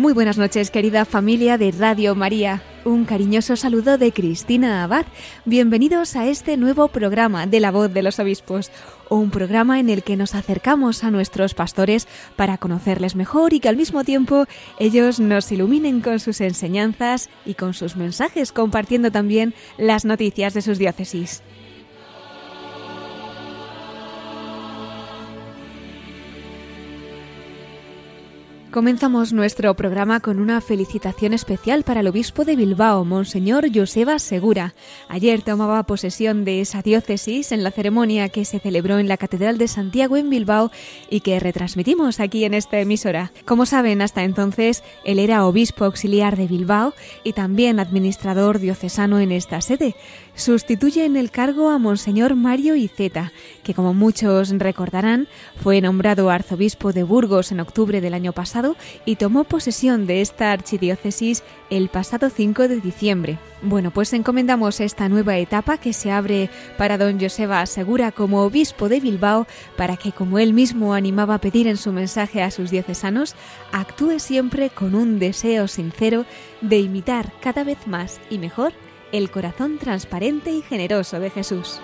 Muy buenas noches, querida familia de Radio María. Un cariñoso saludo de Cristina Abad. Bienvenidos a este nuevo programa de La Voz de los Obispos, un programa en el que nos acercamos a nuestros pastores para conocerles mejor y que al mismo tiempo ellos nos iluminen con sus enseñanzas y con sus mensajes, compartiendo también las noticias de sus diócesis. Comenzamos nuestro programa con una felicitación especial para el obispo de Bilbao, Monseñor Joseba Segura. Ayer tomaba posesión de esa diócesis en la ceremonia que se celebró en la Catedral de Santiago en Bilbao y que retransmitimos aquí en esta emisora. Como saben, hasta entonces él era obispo auxiliar de Bilbao y también administrador diocesano en esta sede. Sustituye en el cargo a Monseñor Mario Iceta, que como muchos recordarán, fue nombrado arzobispo de Burgos en octubre del año pasado y tomó posesión de esta archidiócesis el pasado 5 de diciembre. Bueno, pues encomendamos esta nueva etapa que se abre para don Joseba Segura como obispo de Bilbao para que, como él mismo animaba a pedir en su mensaje a sus diocesanos, actúe siempre con un deseo sincero de imitar cada vez más y mejor el corazón transparente y generoso de Jesús.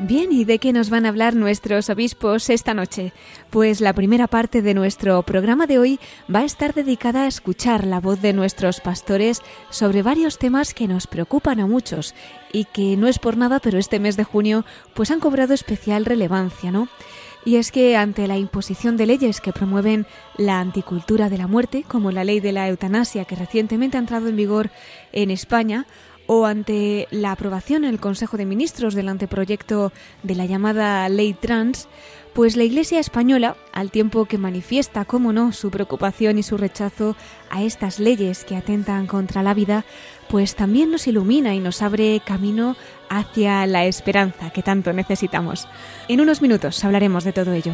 Bien, ¿y de qué nos van a hablar nuestros obispos esta noche? Pues la primera parte de nuestro programa de hoy va a estar dedicada a escuchar la voz de nuestros pastores sobre varios temas que nos preocupan a muchos y que no es por nada, pero este mes de junio pues han cobrado especial relevancia, ¿no? Y es que ante la imposición de leyes que promueven la anticultura de la muerte, como la ley de la eutanasia que recientemente ha entrado en vigor en España, o ante la aprobación en el Consejo de Ministros del anteproyecto de la llamada ley trans, pues la Iglesia española, al tiempo que manifiesta, cómo no, su preocupación y su rechazo a estas leyes que atentan contra la vida, pues también nos ilumina y nos abre camino hacia la esperanza que tanto necesitamos. En unos minutos hablaremos de todo ello.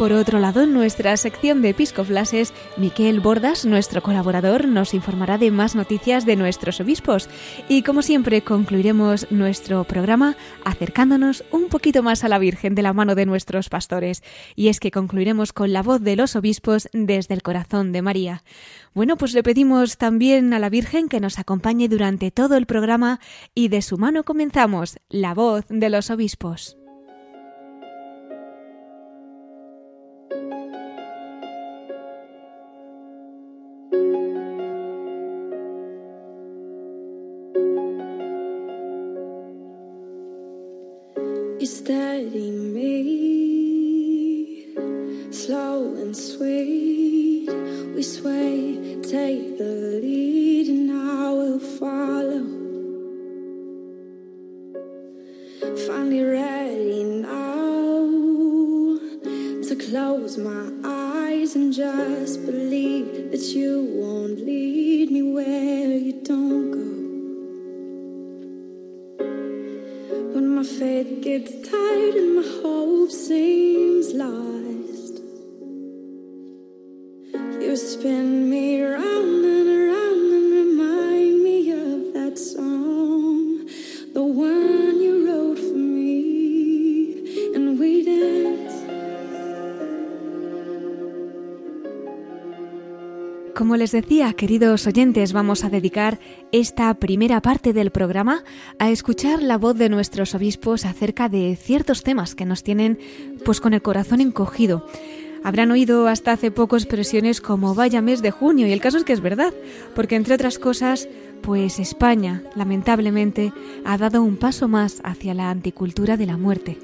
Por otro lado, en nuestra sección de episcoflases, Miquel Bordas, nuestro colaborador, nos informará de más noticias de nuestros obispos. Y como siempre, concluiremos nuestro programa acercándonos un poquito más a la Virgen de la mano de nuestros pastores. Y es que concluiremos con la voz de los obispos desde el corazón de María. Bueno, pues le pedimos también a la Virgen que nos acompañe durante todo el programa y de su mano comenzamos la voz de los obispos. Les decía, queridos oyentes, vamos a dedicar esta primera parte del programa a escuchar la voz de nuestros obispos acerca de ciertos temas que nos tienen pues con el corazón encogido. Habrán oído hasta hace poco expresiones como vaya mes de junio y el caso es que es verdad, porque entre otras cosas, pues España, lamentablemente, ha dado un paso más hacia la anticultura de la muerte.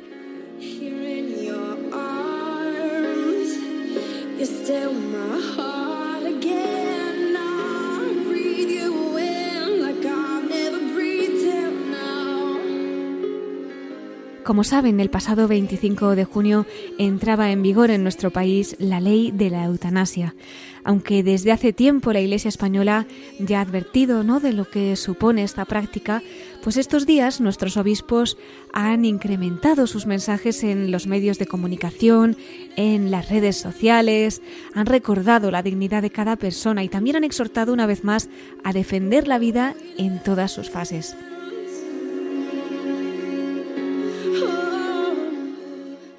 Como saben, el pasado 25 de junio entraba en vigor en nuestro país la ley de la eutanasia. Aunque desde hace tiempo la Iglesia española ya ha advertido ¿no? de lo que supone esta práctica, pues estos días nuestros obispos han incrementado sus mensajes en los medios de comunicación, en las redes sociales, han recordado la dignidad de cada persona y también han exhortado una vez más a defender la vida en todas sus fases.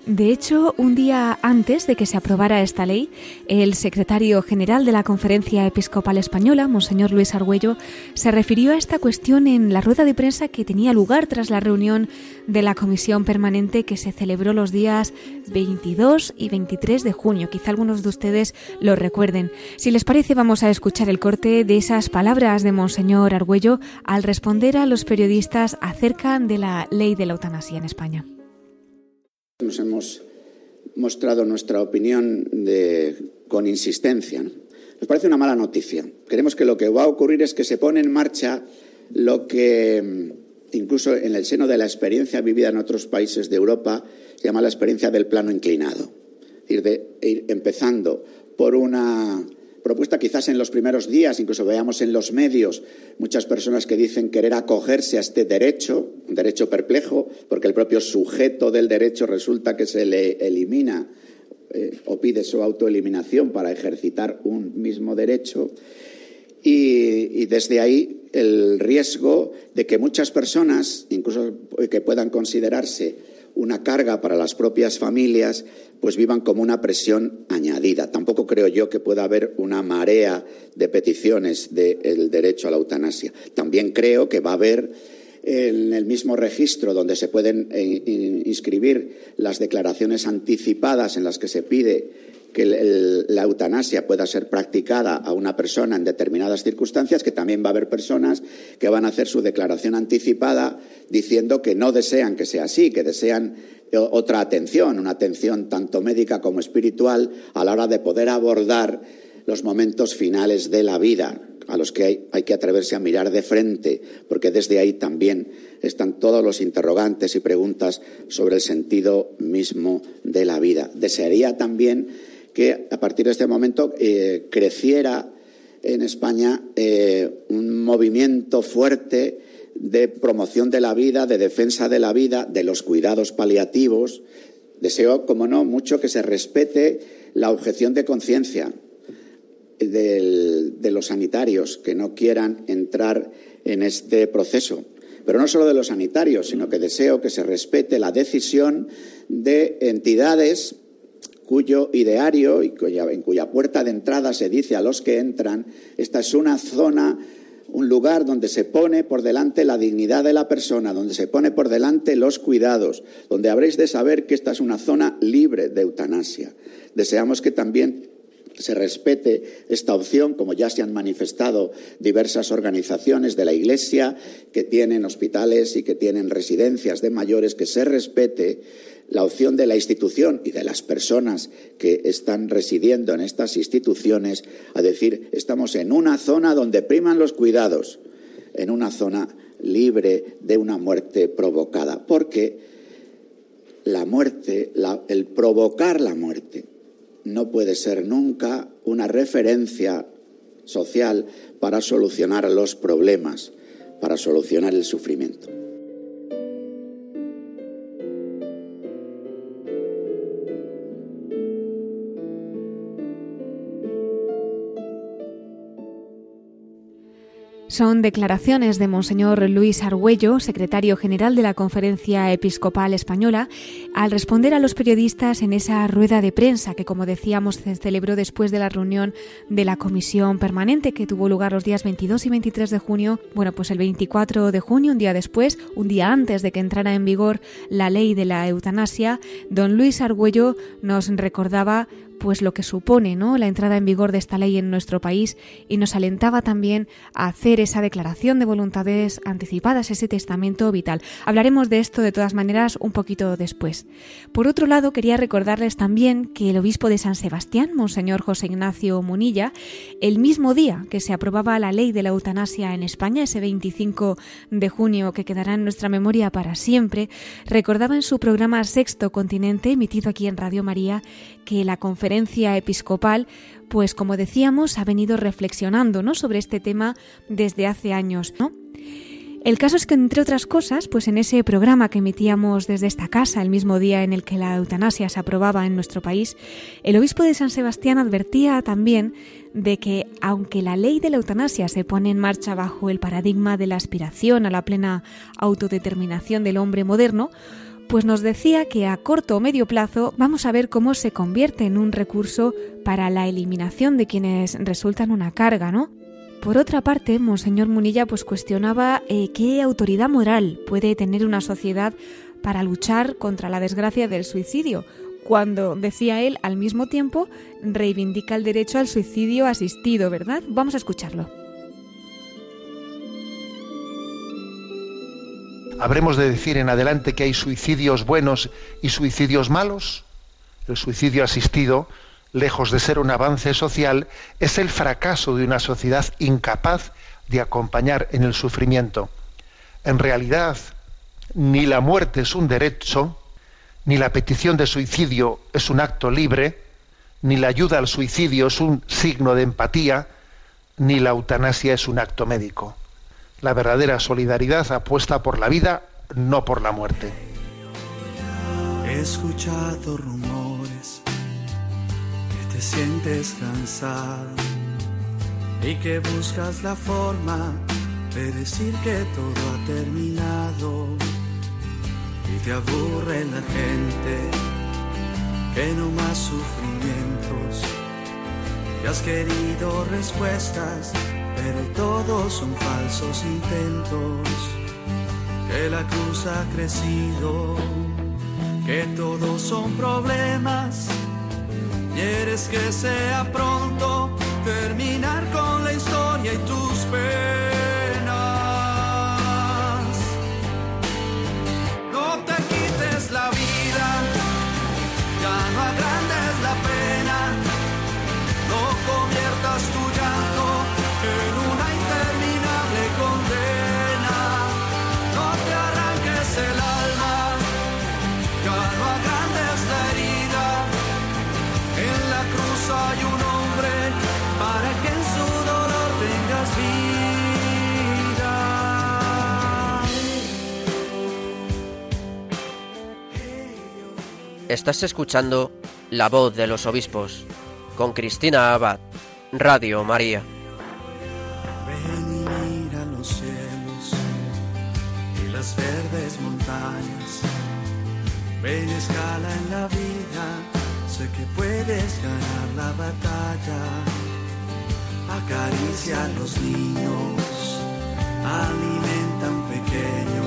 De hecho, un día antes de que se aprobara esta ley, el secretario general de la Conferencia Episcopal Española, Monseñor Luis Argüello, se refirió a esta cuestión en la rueda de prensa que tenía lugar tras la reunión de la Comisión Permanente que se celebró los días 22 y 23 de junio. Quizá algunos de ustedes lo recuerden. Si les parece, vamos a escuchar el corte de esas palabras de Monseñor Argüello al responder a los periodistas acerca de la ley de la eutanasia en España. Nos hemos mostrado nuestra opinión con insistencia. Nos parece una mala noticia. Creemos que lo que va a ocurrir es que se pone en marcha lo que, mm, incluso en el seno de la experiencia vivida en otros países de Europa, se llama la experiencia del plano inclinado. Es decir, de ir empezando por una propuesta quizás en los primeros días, incluso veamos en los medios muchas personas que dicen querer acogerse a este derecho, un derecho perplejo, porque el propio sujeto del derecho resulta que se le elimina eh, o pide su autoeliminación para ejercitar un mismo derecho. Y, y, desde ahí el riesgo de que muchas personas, incluso que puedan considerarse una carga para las propias familias, pues vivan como una presión añadida. Tampoco creo yo que pueda haber una marea de peticiones del derecho a la eutanasia. También creo que va a haber en el mismo registro donde se pueden eh, inscribir las declaraciones anticipadas en las que se pide que la eutanasia pueda ser practicada a una persona en determinadas circunstancias, que también va a haber personas que van a hacer su declaración anticipada diciendo que no desean que sea así, que desean otra atención, una atención tanto médica como espiritual a la hora de poder abordar los momentos finales de la vida, a los que hay, hay, que atreverse a mirar de frente, porque desde ahí también están todos los interrogantes y preguntas sobre el sentido mismo de la vida. Desearía también que a partir de este momento eh, creciera en España eh, un movimiento fuerte de promoción de la vida, de defensa de la vida, de los cuidados paliativos. Deseo, como no, mucho que se respete la objeción de conciencia de los sanitarios que no quieran entrar en este proceso. Pero no solo de los sanitarios, sino que deseo que se respete la decisión de entidades cuyo ideario y en cuya puerta de entrada se dice a los que entran, esta es una zona un lugar donde se pone por delante la dignidad de la persona, donde se pone por delante los cuidados, donde habréis de saber que esta es una zona libre de eutanasia. Deseamos que también se respete esta opción, como ya se han manifestado diversas organizaciones de la Iglesia que tienen hospitales y que tienen residencias de mayores, que se respete la opción de la institución y de las personas que están residiendo en estas instituciones a decir estamos en una zona donde priman los cuidados, en una zona libre de una muerte provocada, porque la muerte, el provocar la muerte, no puede ser nunca una referencia social para solucionar los problemas, para solucionar el sufrimiento. Son declaraciones de Monseñor Luis Argüello, secretario general de la Conferencia Episcopal Española, al responder a los periodistas en esa rueda de prensa que, como decíamos, se celebró después de la reunión de la Comisión Permanente que tuvo lugar los días 22 y 23 de junio. Bueno, pues el 24 de junio, un día después, un día antes de que entrara en vigor la ley de la eutanasia, don Luis Argüello nos recordaba pues lo que supone ¿no? la entrada en vigor de esta ley en nuestro país y nos alentaba también a hacer esa declaración de voluntades anticipadas, ese testamento vital. Hablaremos de esto de todas maneras un poquito después. Por otro lado, quería recordarles también que el obispo de San Sebastián, Monseñor José Ignacio Munilla, el mismo día que se aprobaba la ley de la eutanasia en España, ese 25 de junio que quedará en nuestra memoria para siempre, recordaba en su programa Sexto Continente, emitido aquí en Radio María, que la conferencia episcopal, pues como decíamos, ha venido reflexionando ¿no? sobre este tema desde hace años. ¿no? El caso es que, entre otras cosas, pues en ese programa que emitíamos desde esta casa, el mismo día en el que la eutanasia se aprobaba en nuestro país, el obispo de San Sebastián advertía también de que, aunque la ley de la eutanasia se pone en marcha bajo el paradigma de la aspiración a la plena autodeterminación del hombre moderno, pues nos decía que a corto o medio plazo vamos a ver cómo se convierte en un recurso para la eliminación de quienes resultan una carga, ¿no? Por otra parte, Monseñor Munilla pues cuestionaba eh, qué autoridad moral puede tener una sociedad para luchar contra la desgracia del suicidio, cuando, decía él, al mismo tiempo reivindica el derecho al suicidio asistido, ¿verdad? Vamos a escucharlo. ¿Habremos de decir en adelante que hay suicidios buenos y suicidios malos? El suicidio asistido, lejos de ser un avance social, es el fracaso de una sociedad incapaz de acompañar en el sufrimiento. En realidad, ni la muerte es un derecho, ni la petición de suicidio es un acto libre, ni la ayuda al suicidio es un signo de empatía, ni la eutanasia es un acto médico. La verdadera solidaridad apuesta por la vida, no por la muerte. He escuchado rumores que te sientes cansado y que buscas la forma de decir que todo ha terminado y te aburre la gente que no más sufrimientos y has querido respuestas pero todos son falsos intentos, que la cruz ha crecido, que todos son problemas, quieres que sea pronto terminar con la historia y tus penas. Estás escuchando La voz de los obispos con Cristina Abad, Radio María. Ven y mira los cielos y las verdes montañas. Ven escala en la vida, sé que puedes ganar la batalla. Acaricia a los niños, alimenta a pequeño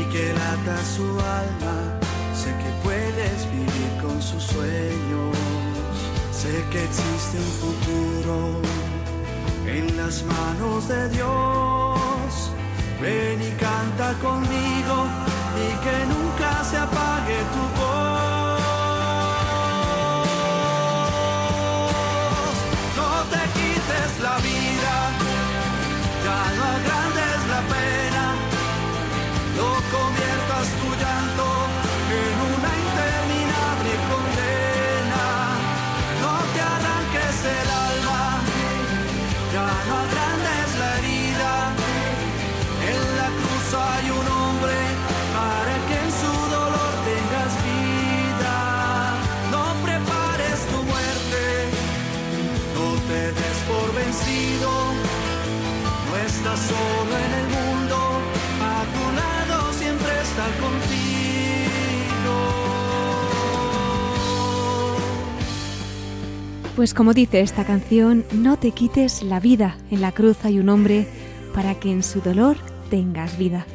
y que lata su alma. Sé que puedes vivir con sus sueños, sé que existe un futuro en las manos de Dios. Ven y canta conmigo y que nunca se apague tu voz. Pues como dice esta canción, no te quites la vida. En la cruz hay un hombre para que en su dolor tengas vida.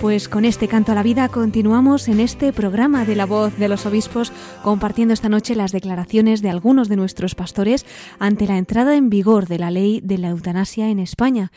Pues con este canto a la vida continuamos en este programa de la voz de los obispos compartiendo esta noche las declaraciones de algunos de nuestros pastores ante la entrada en vigor de la ley de la eutanasia en España.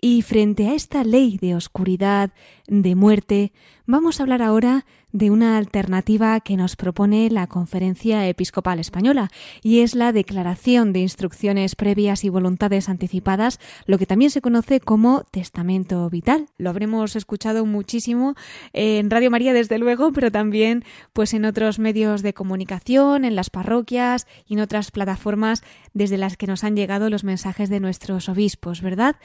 Y frente a esta ley de oscuridad, de muerte, vamos a hablar ahora de una alternativa que nos propone la Conferencia Episcopal Española, y es la declaración de instrucciones previas y voluntades anticipadas, lo que también se conoce como testamento vital. Lo habremos escuchado muchísimo en Radio María, desde luego, pero también pues en otros medios de comunicación, en las parroquias y en otras plataformas desde las que nos han llegado los mensajes de nuestros obispos, ¿verdad?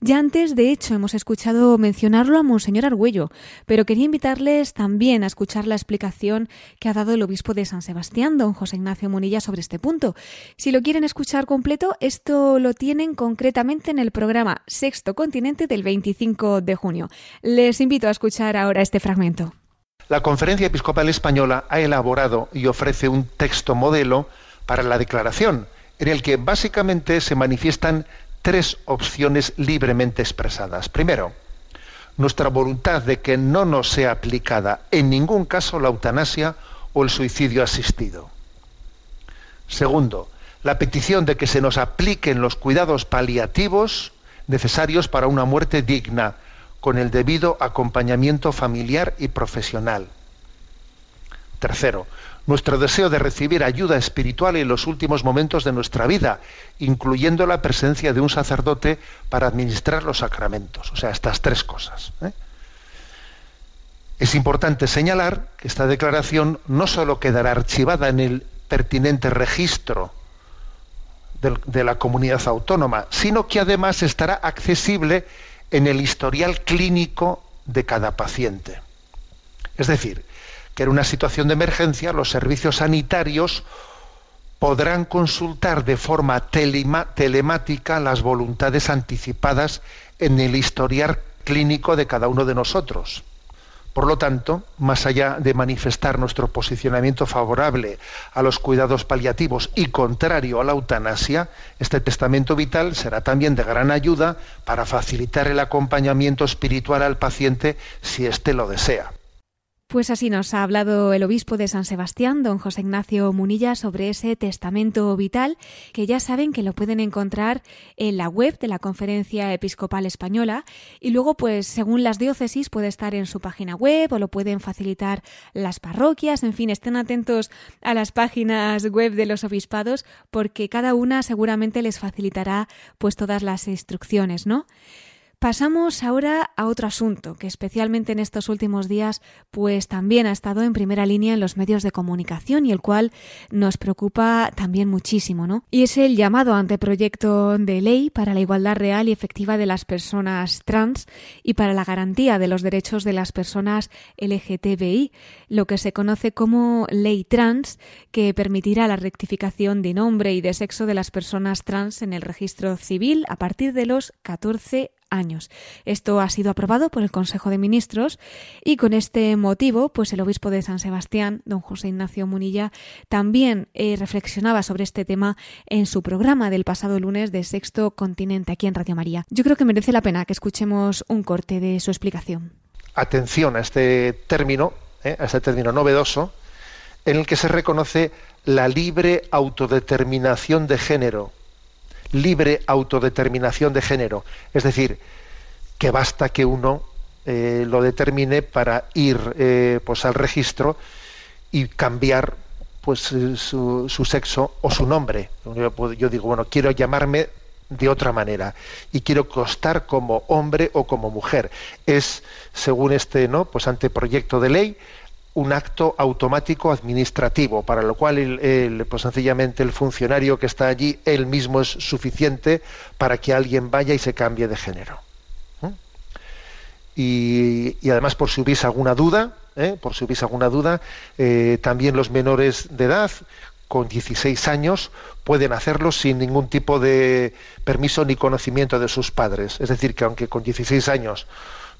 Ya antes, de hecho, hemos escuchado mencionarlo a Monseñor Argüello, pero quería invitarles también a escuchar la explicación que ha dado el obispo de San Sebastián, don José Ignacio Munilla, sobre este punto. Si lo quieren escuchar completo, esto lo tienen concretamente en el programa Sexto Continente del 25 de junio. Les invito a escuchar ahora este fragmento. La Conferencia Episcopal Española ha elaborado y ofrece un texto modelo para la declaración, en el que básicamente se manifiestan tres opciones libremente expresadas. Primero, nuestra voluntad de que no nos sea aplicada en ningún caso la eutanasia o el suicidio asistido. Segundo, la petición de que se nos apliquen los cuidados paliativos necesarios para una muerte digna, con el debido acompañamiento familiar y profesional. Tercero, nuestro deseo de recibir ayuda espiritual en los últimos momentos de nuestra vida, incluyendo la presencia de un sacerdote para administrar los sacramentos. O sea, estas tres cosas. ¿eh? Es importante señalar que esta declaración no sólo quedará archivada en el pertinente registro de la comunidad autónoma, sino que además estará accesible en el historial clínico de cada paciente. Es decir, que en una situación de emergencia los servicios sanitarios podrán consultar de forma telemática las voluntades anticipadas en el historial clínico de cada uno de nosotros. Por lo tanto, más allá de manifestar nuestro posicionamiento favorable a los cuidados paliativos y contrario a la eutanasia, este testamento vital será también de gran ayuda para facilitar el acompañamiento espiritual al paciente si éste lo desea. Pues así nos ha hablado el obispo de San Sebastián, don José Ignacio Munilla, sobre ese testamento vital, que ya saben que lo pueden encontrar en la web de la Conferencia Episcopal Española y luego, pues según las diócesis, puede estar en su página web o lo pueden facilitar las parroquias, en fin, estén atentos a las páginas web de los obispados porque cada una seguramente les facilitará pues todas las instrucciones, ¿no? Pasamos ahora a otro asunto que especialmente en estos últimos días pues también ha estado en primera línea en los medios de comunicación y el cual nos preocupa también muchísimo, ¿no? Y es el llamado anteproyecto de ley para la igualdad real y efectiva de las personas trans y para la garantía de los derechos de las personas LGTBI, lo que se conoce como ley trans, que permitirá la rectificación de nombre y de sexo de las personas trans en el registro civil a partir de los 14 años. Esto ha sido aprobado por el Consejo de Ministros y con este motivo, pues el obispo de San Sebastián, don José Ignacio Munilla, también eh, reflexionaba sobre este tema en su programa del pasado lunes de Sexto Continente aquí en Radio María. Yo creo que merece la pena que escuchemos un corte de su explicación. Atención a este término, eh, a este término novedoso, en el que se reconoce la libre autodeterminación de género libre autodeterminación de género. Es decir, que basta que uno eh, lo determine para ir eh, pues al registro y cambiar pues eh, su, sexo o su nombre. Yo, digo, bueno, quiero llamarme de otra manera y quiero costar como hombre o como mujer. Es, según este ¿no? pues anteproyecto de ley, un acto automático administrativo, para lo cual el, pues sencillamente el funcionario que está allí, él mismo es suficiente para que alguien vaya y se cambie de género. ¿eh? Y, además, por si hubiese alguna duda, ¿eh? por si hubiese alguna duda, eh, también los menores de edad con 16 años pueden hacerlo sin ningún tipo de permiso ni conocimiento de sus padres. Es decir, que aunque con 16 años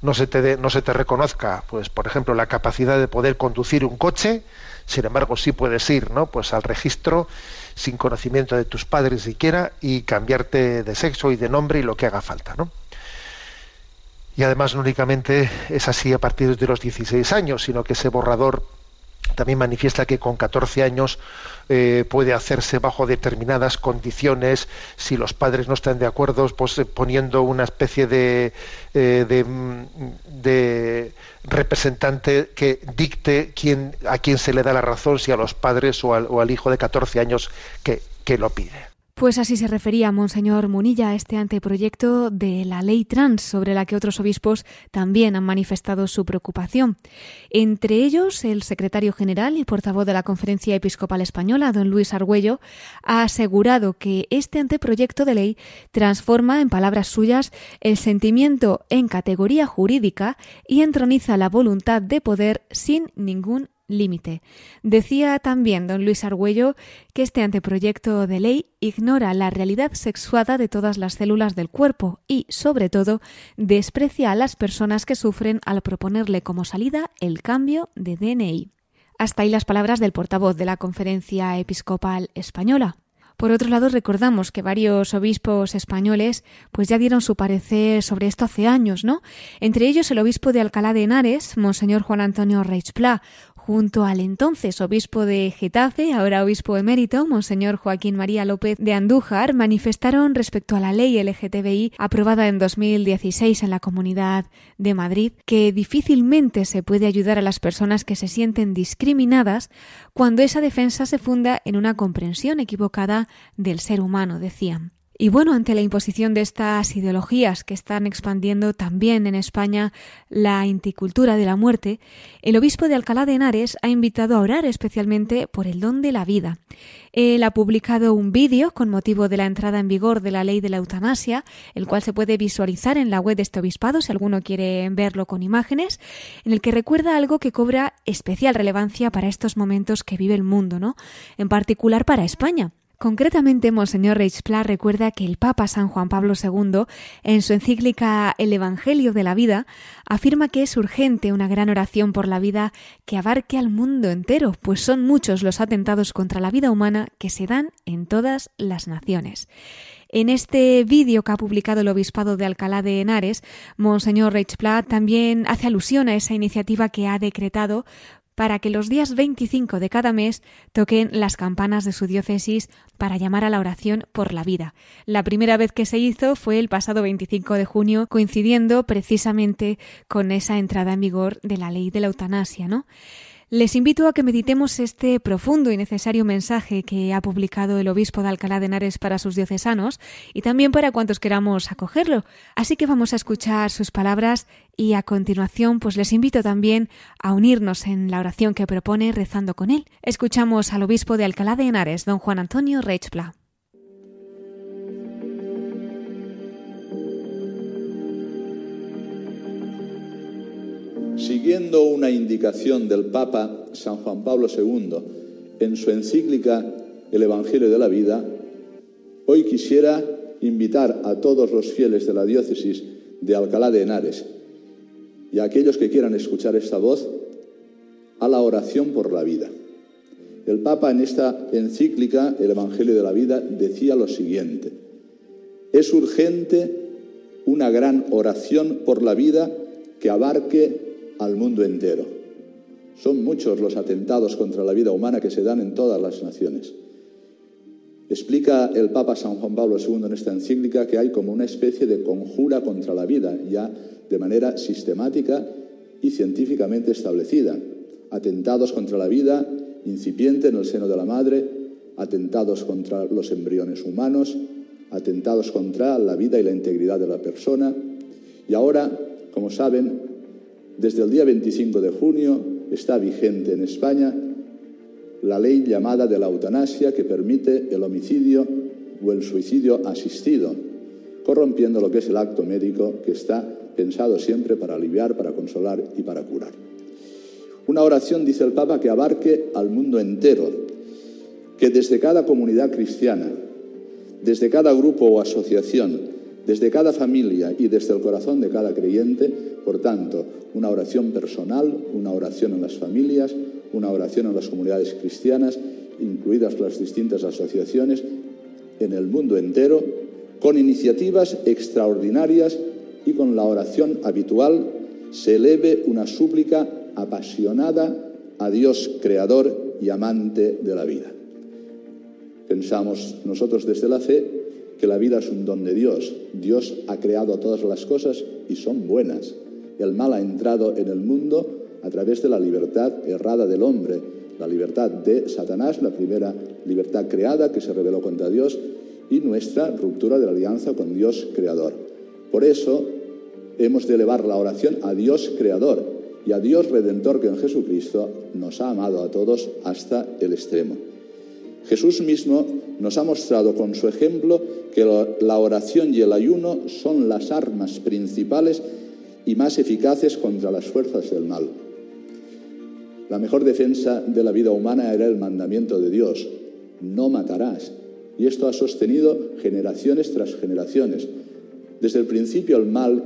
no se te no se te reconozca, pues por ejemplo, la capacidad de poder conducir un coche, sin embargo sí puedes ir, ¿no? Pues al registro sin conocimiento de tus padres siquiera y cambiarte de sexo y de nombre y lo que haga falta, ¿no? Y además no únicamente es así a partir de los 16 años, sino que ese borrador también manifiesta que con 14 años eh, puede hacerse bajo determinadas condiciones, si los padres no están de acuerdo, pues eh, poniendo una especie de, eh, mm, representante que dicte a quién se le da la razón, si a los padres o al, hijo de 14 años que lo pide. Pues así se refería Monseñor Munilla a este anteproyecto de la ley trans, sobre la que otros obispos también han manifestado su preocupación. Entre ellos, el secretario general y portavoz de la Conferencia Episcopal Española, don Luis Argüello, ha asegurado que este anteproyecto de ley transforma, en palabras suyas, el sentimiento en categoría jurídica y entroniza la voluntad de poder sin ningún límite. Decía también don Luis Argüello que este anteproyecto de ley ignora la realidad sexuada de todas las células del cuerpo y, sobre todo, desprecia a las personas que sufren al proponerle como salida el cambio de DNI. Hasta ahí las palabras del portavoz de la Conferencia Episcopal Española. Por otro lado, recordamos que varios obispos españoles pues ya dieron su parecer sobre esto hace años, ¿no? Entre ellos el obispo de Alcalá de Henares, Monseñor Juan Antonio Reichpla, junto al entonces obispo de Getafe, ahora obispo emérito, Monseñor Joaquín María López de Andújar, manifestaron respecto a la ley LGTBI aprobada en 2016 en la Comunidad de Madrid que difícilmente se puede ayudar a las personas que se sienten discriminadas cuando esa defensa se funda en una comprensión equivocada del ser humano, decían. Y bueno, ante la imposición de estas ideologías que están expandiendo también en España la inticultura de la muerte, el obispo de Alcalá de Henares ha invitado a orar especialmente por el don de la vida. Él ha publicado un vídeo con motivo de la entrada en vigor de la ley de la eutanasia, el cual se puede visualizar en la web de este obispado si alguno quiere verlo con imágenes, en el que recuerda algo que cobra especial relevancia para estos momentos que vive el mundo, ¿no? En particular para España. Concretamente, Monseñor Reichspla recuerda que el Papa San Juan Pablo II, en su encíclica El Evangelio de la Vida, afirma que es urgente una gran oración por la vida que abarque al mundo entero, pues son muchos los atentados contra la vida humana que se dan en todas las naciones. En este vídeo que ha publicado el Obispado de Alcalá de Henares, Monseñor Reichspla también hace alusión a esa iniciativa que ha decretado para que los días 25 de cada mes toquen las campanas de su diócesis para llamar a la oración por la vida. La primera vez que se hizo fue el pasado 25 de junio, coincidiendo precisamente con esa entrada en vigor de la ley de la eutanasia, ¿no? Les invito a que meditemos este profundo y necesario mensaje que ha publicado el obispo de Alcalá de Henares para sus diocesanos y también para cuantos queramos acogerlo. Así que vamos a escuchar sus palabras y a continuación pues les invito también a unirnos en la oración que propone rezando con él. Escuchamos al obispo de Alcalá de Henares, don Juan Antonio Reichpla. Siguiendo una indicación del Papa San Juan Pablo II en su encíclica El Evangelio de la Vida, hoy quisiera invitar a todos los fieles de la diócesis de Alcalá de Henares y a aquellos que quieran escuchar esta voz a la oración por la vida. El Papa en esta encíclica, el Evangelio de la Vida, decía lo siguiente, es urgente una gran oración por la vida que abarque al mundo entero. Son muchos los atentados contra la vida humana que se dan en todas las naciones. Explica el Papa San Juan Pablo II en esta encíclica que hay como una especie de conjura contra la vida, ya de manera sistemática y científicamente establecida. Atentados contra la vida incipiente en el seno de la madre, atentados contra los embriones humanos, atentados contra la vida y la integridad de la persona. Y ahora, como saben, desde el día 25 de junio está vigente en España la ley llamada de la eutanasia que permite el homicidio o el suicidio asistido, corrompiendo lo que es el acto médico que está pensado siempre para aliviar, para consolar y para curar. Una oración, dice el Papa, que abarque al mundo entero, que desde cada comunidad cristiana, desde cada grupo o asociación, desde cada familia y desde el corazón de cada creyente, por tanto, una oración personal, una oración en las familias, una oración en las comunidades cristianas, incluidas las distintas asociaciones en el mundo entero, con iniciativas extraordinarias y con la oración habitual se eleve una súplica apasionada a Dios creador y amante de la vida. Pensamos nosotros desde la fe que la vida es un don de Dios. Dios ha creado todas las cosas y son buenas. El mal ha entrado en el mundo a través de la libertad errada del hombre, la libertad de Satanás, la primera libertad creada que se rebeló contra Dios, y nuestra ruptura de la alianza con Dios creador. Por eso hemos de elevar la oración a Dios creador y a Dios redentor que en Jesucristo nos ha amado a todos hasta el extremo. Jesús mismo nos ha mostrado con su ejemplo que la oración y el ayuno son las armas principales y más eficaces contra las fuerzas del mal. La mejor defensa de la vida humana era el mandamiento de Dios, no matarás. Y esto ha sostenido generaciones tras generaciones. Desde el principio el mal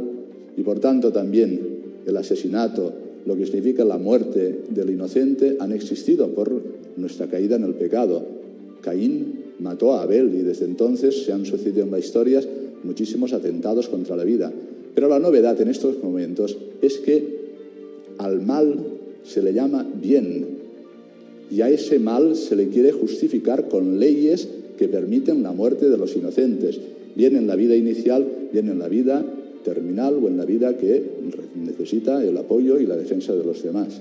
y por tanto también el asesinato, lo que significa la muerte del inocente, han existido por nuestra caída en el pecado. Caín mató a Abel y desde entonces se han sucedido en la historia muchísimos atentados contra la vida. Pero la novedad en estos momentos es que al mal se le llama bien y a ese mal se le quiere justificar con leyes que permiten la muerte de los inocentes, bien en la vida inicial, bien en la vida terminal o en la vida que necesita el apoyo y la defensa de los demás.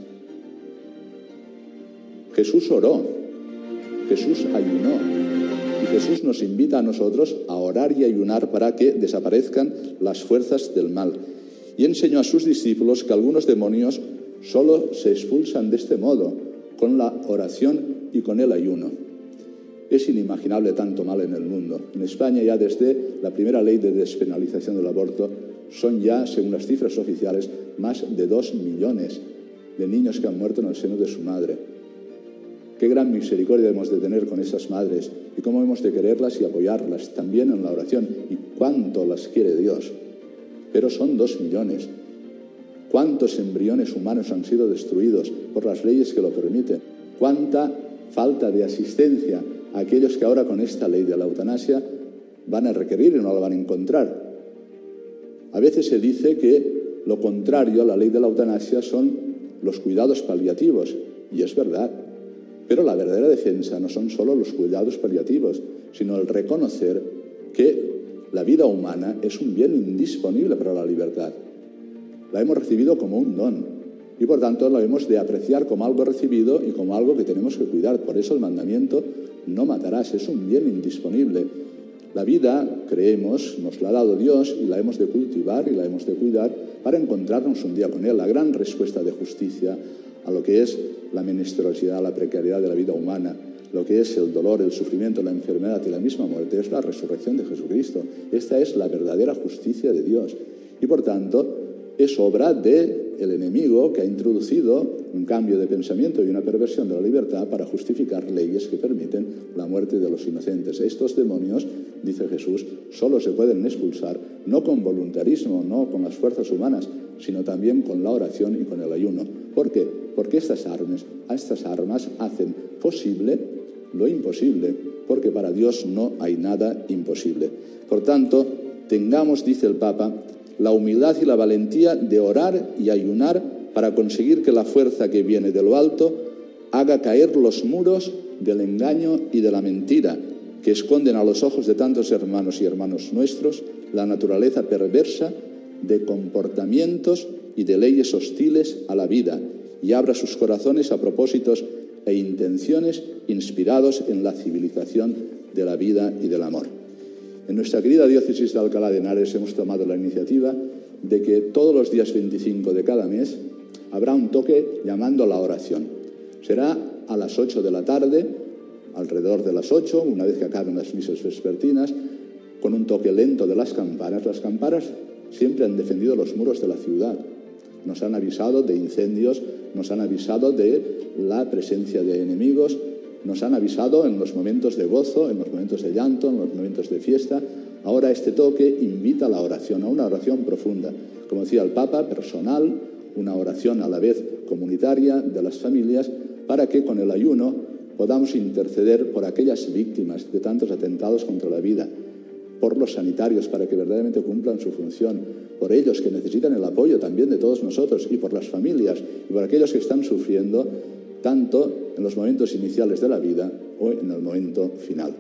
Jesús oró, Jesús ayunó y Jesús nos invita a nosotros a orar y ayunar para que desaparezcan las fuerzas del mal. Y enseñó a sus discípulos que algunos demonios Solo se expulsan de este modo, con la oración y con el ayuno. Es inimaginable tanto mal en el mundo. En España ya desde la primera ley de despenalización del aborto son ya, según las cifras oficiales, más de dos millones de niños que han muerto en el seno de su madre. Qué gran misericordia hemos de tener con esas madres y cómo hemos de quererlas y apoyarlas también en la oración y cuánto las quiere Dios. Pero son dos millones ¿Cuántos embriones humanos han sido destruidos por las leyes que lo permiten? ¿Cuánta falta de asistencia a aquellos que ahora con esta ley de la eutanasia van a requerir y no la van a encontrar? A veces se dice que lo contrario a la ley de la eutanasia son los cuidados paliativos, y es verdad. Pero la verdadera defensa no son solo los cuidados paliativos, sino el reconocer que la vida humana es un bien indisponible para la libertad la hemos recibido como un don y por tanto lo hemos de apreciar como algo recibido y como algo que tenemos que cuidar. Por eso el mandamiento no matarás, es un bien indisponible. La vida, creemos, nos la ha dado Dios y la hemos de cultivar y la hemos de cuidar para encontrarnos un día con Él. La gran respuesta de justicia a lo que es la menesterosidad, la precariedad de la vida humana, lo que es el dolor, el sufrimiento, la enfermedad y la misma muerte, es la resurrección de Jesucristo. Esta es la verdadera justicia de Dios. Y por tanto, es obra del el enemigo que ha introducido un cambio de pensamiento y una perversión de la libertad para justificar leyes que permiten la muerte de los inocentes. Estos demonios, dice Jesús, solo se pueden expulsar no con voluntarismo, no con las fuerzas humanas, sino también con la oración y con el ayuno. ¿Por qué? Porque estas armas, estas armas hacen posible lo imposible, porque para Dios no hay nada imposible. Por tanto, tengamos, dice el Papa, la humildad y la valentía de orar y ayunar para conseguir que la fuerza que viene de lo alto haga caer los muros del engaño y de la mentira que esconden a los ojos de tantos hermanos y hermanos nuestros la naturaleza perversa de comportamientos y de leyes hostiles a la vida y abra sus corazones a propósitos e intenciones inspirados en la civilización de la vida y del amor. En nuestra querida diócesis de Alcalá de Henares hemos tomado la iniciativa de que todos los días 25 de cada mes habrá un toque llamando a la oración. Será a las 8 de la tarde, alrededor de las 8, una vez que acaben las misas vespertinas, con un toque lento de las campanas. Las campanas siempre han defendido los muros de la ciudad. Nos han avisado de incendios, nos han avisado de la presencia de enemigos, nos han avisado en los momentos de gozo, en los momentos de llanto, en los momentos de fiesta. Ahora este toque invita a la oración, a una oración profunda. Como decía el Papa, personal, una oración a la vez comunitaria de las familias, para que con el ayuno podamos interceder por aquellas víctimas de tantos atentados contra la vida. Por los sanitarios para que verdaderamente cumplan su función, por ellos que necesitan el apoyo también de todos nosotros y por las familias y por aquellos que están sufriendo tanto en los momentos iniciales de la vida o en el momento final.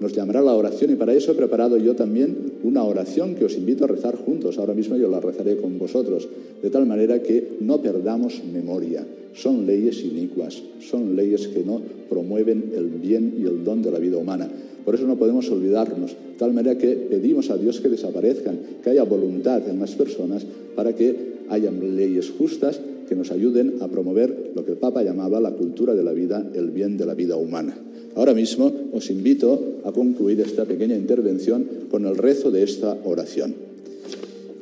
Nos llamará la oración y para eso he preparado yo también una oración que os invito a rezar juntos. Ahora mismo yo la rezaré con vosotros, de tal manera que no perdamos memoria. Son leyes inicuas, son leyes que no promueven el bien y el don de la vida humana. Por eso no podemos olvidarnos, de tal manera que pedimos a Dios que desaparezcan, que haya voluntad en las personas para que haya leyes justas que nos ayuden a promover lo que el Papa llamaba la cultura de la vida, el bien de la vida humana. Ahora mismo os invito a concluir esta pequeña intervención con el rezo de esta oración.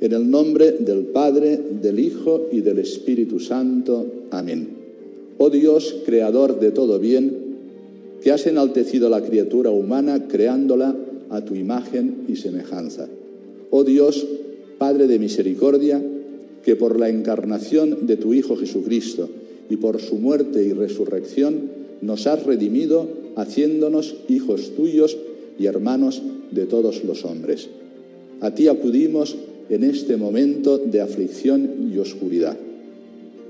En el nombre del Padre, del Hijo y del Espíritu Santo. Amén. Oh Dios, creador de todo bien, que has enaltecido la criatura humana creándola a tu imagen y semejanza. Oh Dios, Padre de misericordia, que por la encarnación de tu Hijo Jesucristo y por su muerte y resurrección nos has redimido haciéndonos hijos tuyos y hermanos de todos los hombres. A ti acudimos en este momento de aflicción y oscuridad.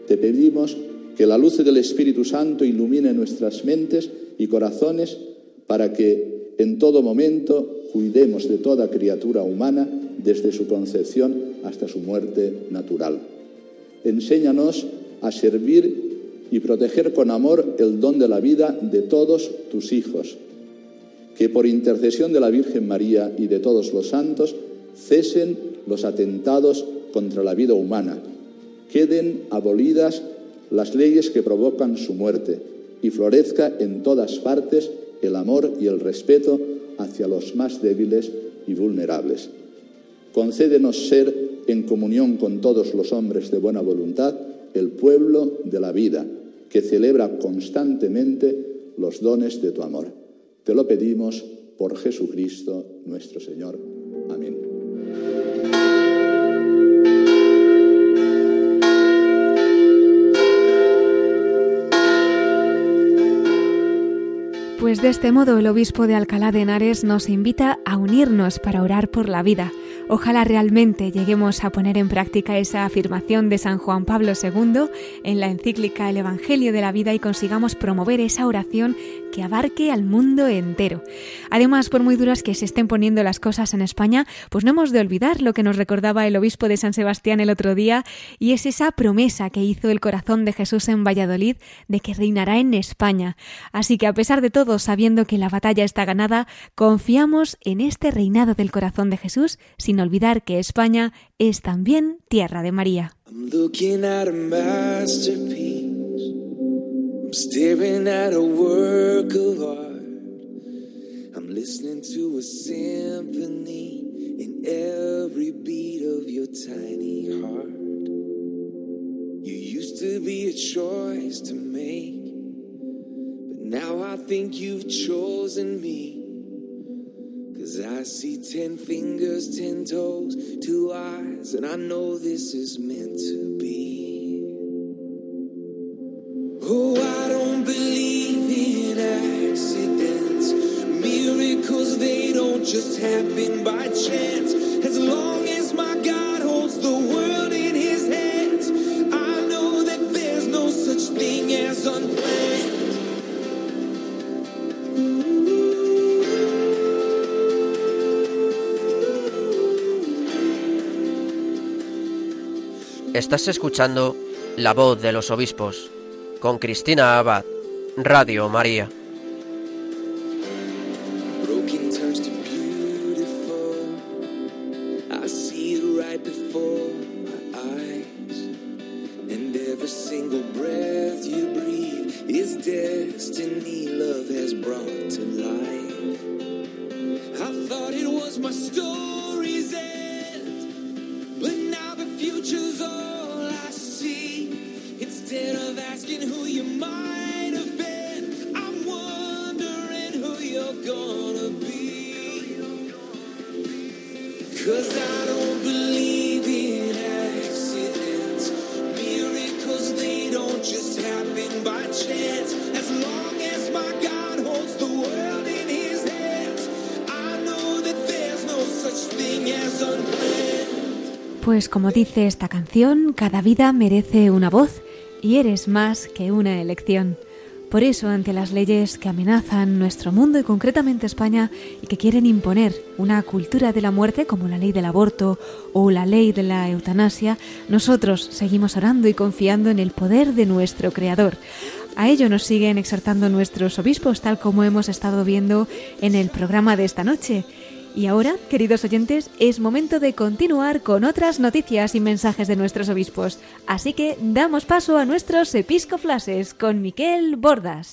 Te pedimos que la luz del Espíritu Santo ilumine nuestras mentes y corazones para que en todo momento cuidemos de toda criatura humana desde su concepción hasta su muerte natural. Enséñanos a servir y proteger con amor el don de la vida de todos tus hijos, que por intercesión de la Virgen María y de todos los santos cesen los atentados contra la vida humana, queden abolidas las leyes que provocan su muerte y florezca en todas partes el amor y el respeto hacia los más débiles y vulnerables. Concédenos ser, en comunión con todos los hombres de buena voluntad, el pueblo de la vida, que celebra constantemente los dones de tu amor. Te lo pedimos por Jesucristo nuestro Señor. Amén. Pues de este modo el obispo de Alcalá de Henares nos invita a unirnos para orar por la vida. Ojalá realmente lleguemos a poner en práctica esa afirmación de San Juan Pablo II en la encíclica El Evangelio de la Vida y consigamos promover esa oración que abarque al mundo entero. Además, por muy duras que se estén poniendo las cosas en España, pues no hemos de olvidar lo que nos recordaba el obispo de San Sebastián el otro día y es esa promesa que hizo el corazón de Jesús en Valladolid de que reinará en España. Así que a pesar de todo, sabiendo que la batalla está ganada, confiamos en este reinado del corazón de Jesús sin olvidar que España es también tierra de María. I'm staring at a work of art. I'm listening to a symphony in every beat of your tiny heart. You used to be a choice to make, but now I think you've chosen me. Cause I see ten fingers, ten toes, two eyes, and I know this is meant to be. Oh, I know that there's no such thing as unplanned. Estás escuchando La voz de los obispos con Cristina Abad, Radio María. Pues como dice esta canción, cada vida merece una voz y eres más que una elección. Por eso, ante las leyes que amenazan nuestro mundo y concretamente España y que quieren imponer una cultura de la muerte como la ley del aborto o la ley de la eutanasia, nosotros seguimos orando y confiando en el poder de nuestro Creador. A ello nos siguen exhortando nuestros obispos, tal como hemos estado viendo en el programa de esta noche. Y ahora, queridos oyentes, es momento de continuar con otras noticias y mensajes de nuestros obispos. Así que damos paso a nuestros episcoflases con Miquel Bordas.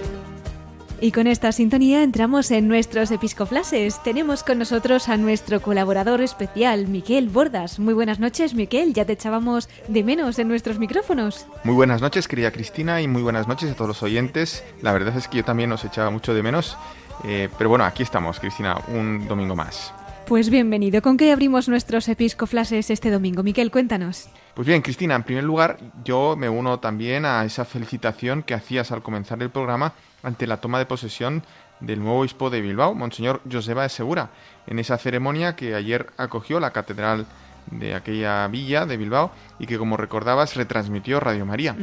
Y con esta sintonía entramos en nuestros episcoflases. Tenemos con nosotros a nuestro colaborador especial, Miquel Bordas. Muy buenas noches, Miquel. Ya te echábamos de menos en nuestros micrófonos. Muy buenas noches, querida Cristina, y muy buenas noches a todos los oyentes. La verdad es que yo también os echaba mucho de menos. eh, pero bueno, aquí estamos, Cristina, un domingo más. Pues bienvenido. ¿Con qué abrimos nuestros episcoflases este domingo? Miquel, cuéntanos. Pues bien, Cristina, en primer lugar, yo me uno también a esa felicitación que hacías al comenzar el programa ante la toma de posesión del nuevo obispo de Bilbao, Monseñor Joseba de Segura, en esa ceremonia que ayer acogió la catedral de aquella villa de Bilbao y que, como recordabas, retransmitió Radio María.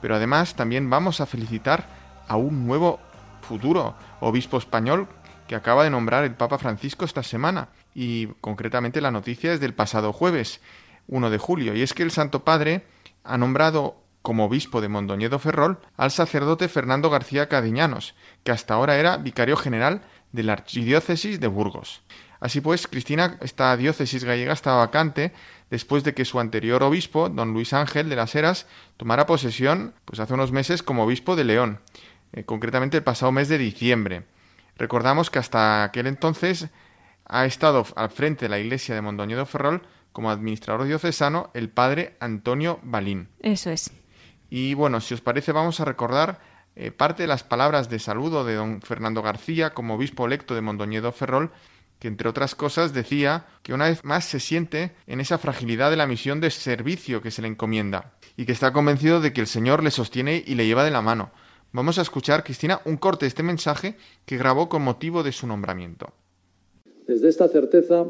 Pero además también vamos a felicitar a un nuevo futuro obispo español que acaba de nombrar el Papa Francisco esta semana. Y concretamente la noticia es del pasado jueves 1 de julio. Y es que el Santo Padre ha nombrado como obispo de Mondoñedo Ferrol al sacerdote Fernando García Cadiñanos, que hasta ahora era vicario general de la archidiócesis de Burgos. Así pues, Cristina, esta diócesis gallega está vacante después de que su anterior obispo, don Luis Ángel de las Heras, tomara posesión pues hace unos meses como obispo de León, eh, concretamente el pasado mes de diciembre. Recordamos que hasta aquel entonces ha estado al frente de la iglesia de Mondoñedo Ferrol como administrador diocesano el padre Antonio Balín. Eso es. Y bueno, si os parece, vamos a recordar eh, parte de las palabras de saludo de don Fernando García como obispo electo de Mondoñedo Ferrol, que entre otras cosas decía que una vez más se siente en esa fragilidad de la misión de servicio que se le encomienda y que está convencido de que el Señor le sostiene y le lleva de la mano. Vamos a escuchar, Cristina, un corte de este mensaje que grabó con motivo de su nombramiento. Desde esta certeza,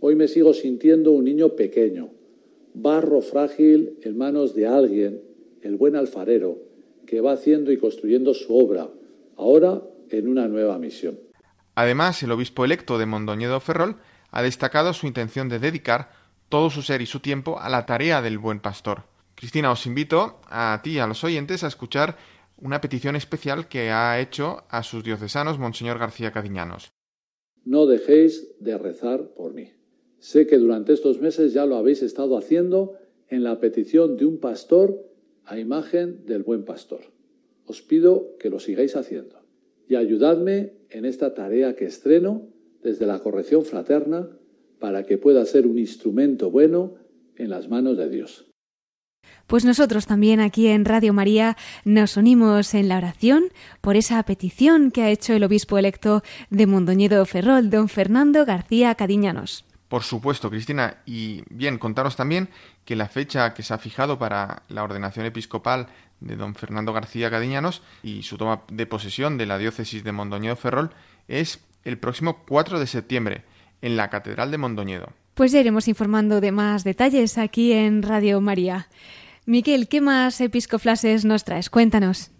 hoy me sigo sintiendo un niño pequeño, barro frágil en manos de alguien, el buen alfarero, que va haciendo y construyendo su obra, ahora en una nueva misión. Además, el obispo electo de Mondoñedo Ferrol ha destacado su intención de dedicar todo su ser y su tiempo a la tarea del buen pastor. Cristina, os invito a ti y a los oyentes a escuchar una petición especial que ha hecho a sus diocesanos Monseñor García Cadiñanos. No dejéis de rezar por mí. Sé que durante estos meses ya lo habéis estado haciendo en la petición de un pastor a imagen del buen pastor. Os pido que lo sigáis haciendo y ayudadme en esta tarea que estreno desde la corrección fraterna para que pueda ser un instrumento bueno en las manos de Dios. Pues nosotros también aquí en Radio María nos unimos en la oración por esa petición que ha hecho el obispo electo de Mondoñedo Ferrol, don Fernando García Cadiñanos. Por supuesto, Cristina. Y bien, contaros también que la fecha que se ha fijado para la ordenación episcopal de don Fernando García Cadiñanos y su toma de posesión de la diócesis de Mondoñedo Ferrol es el próximo 4 de septiembre en la Catedral de Mondoñedo. Pues ya iremos informando de más detalles aquí en Radio María. Miquel, ¿qué más episcoflases nos traes? Cuéntanos.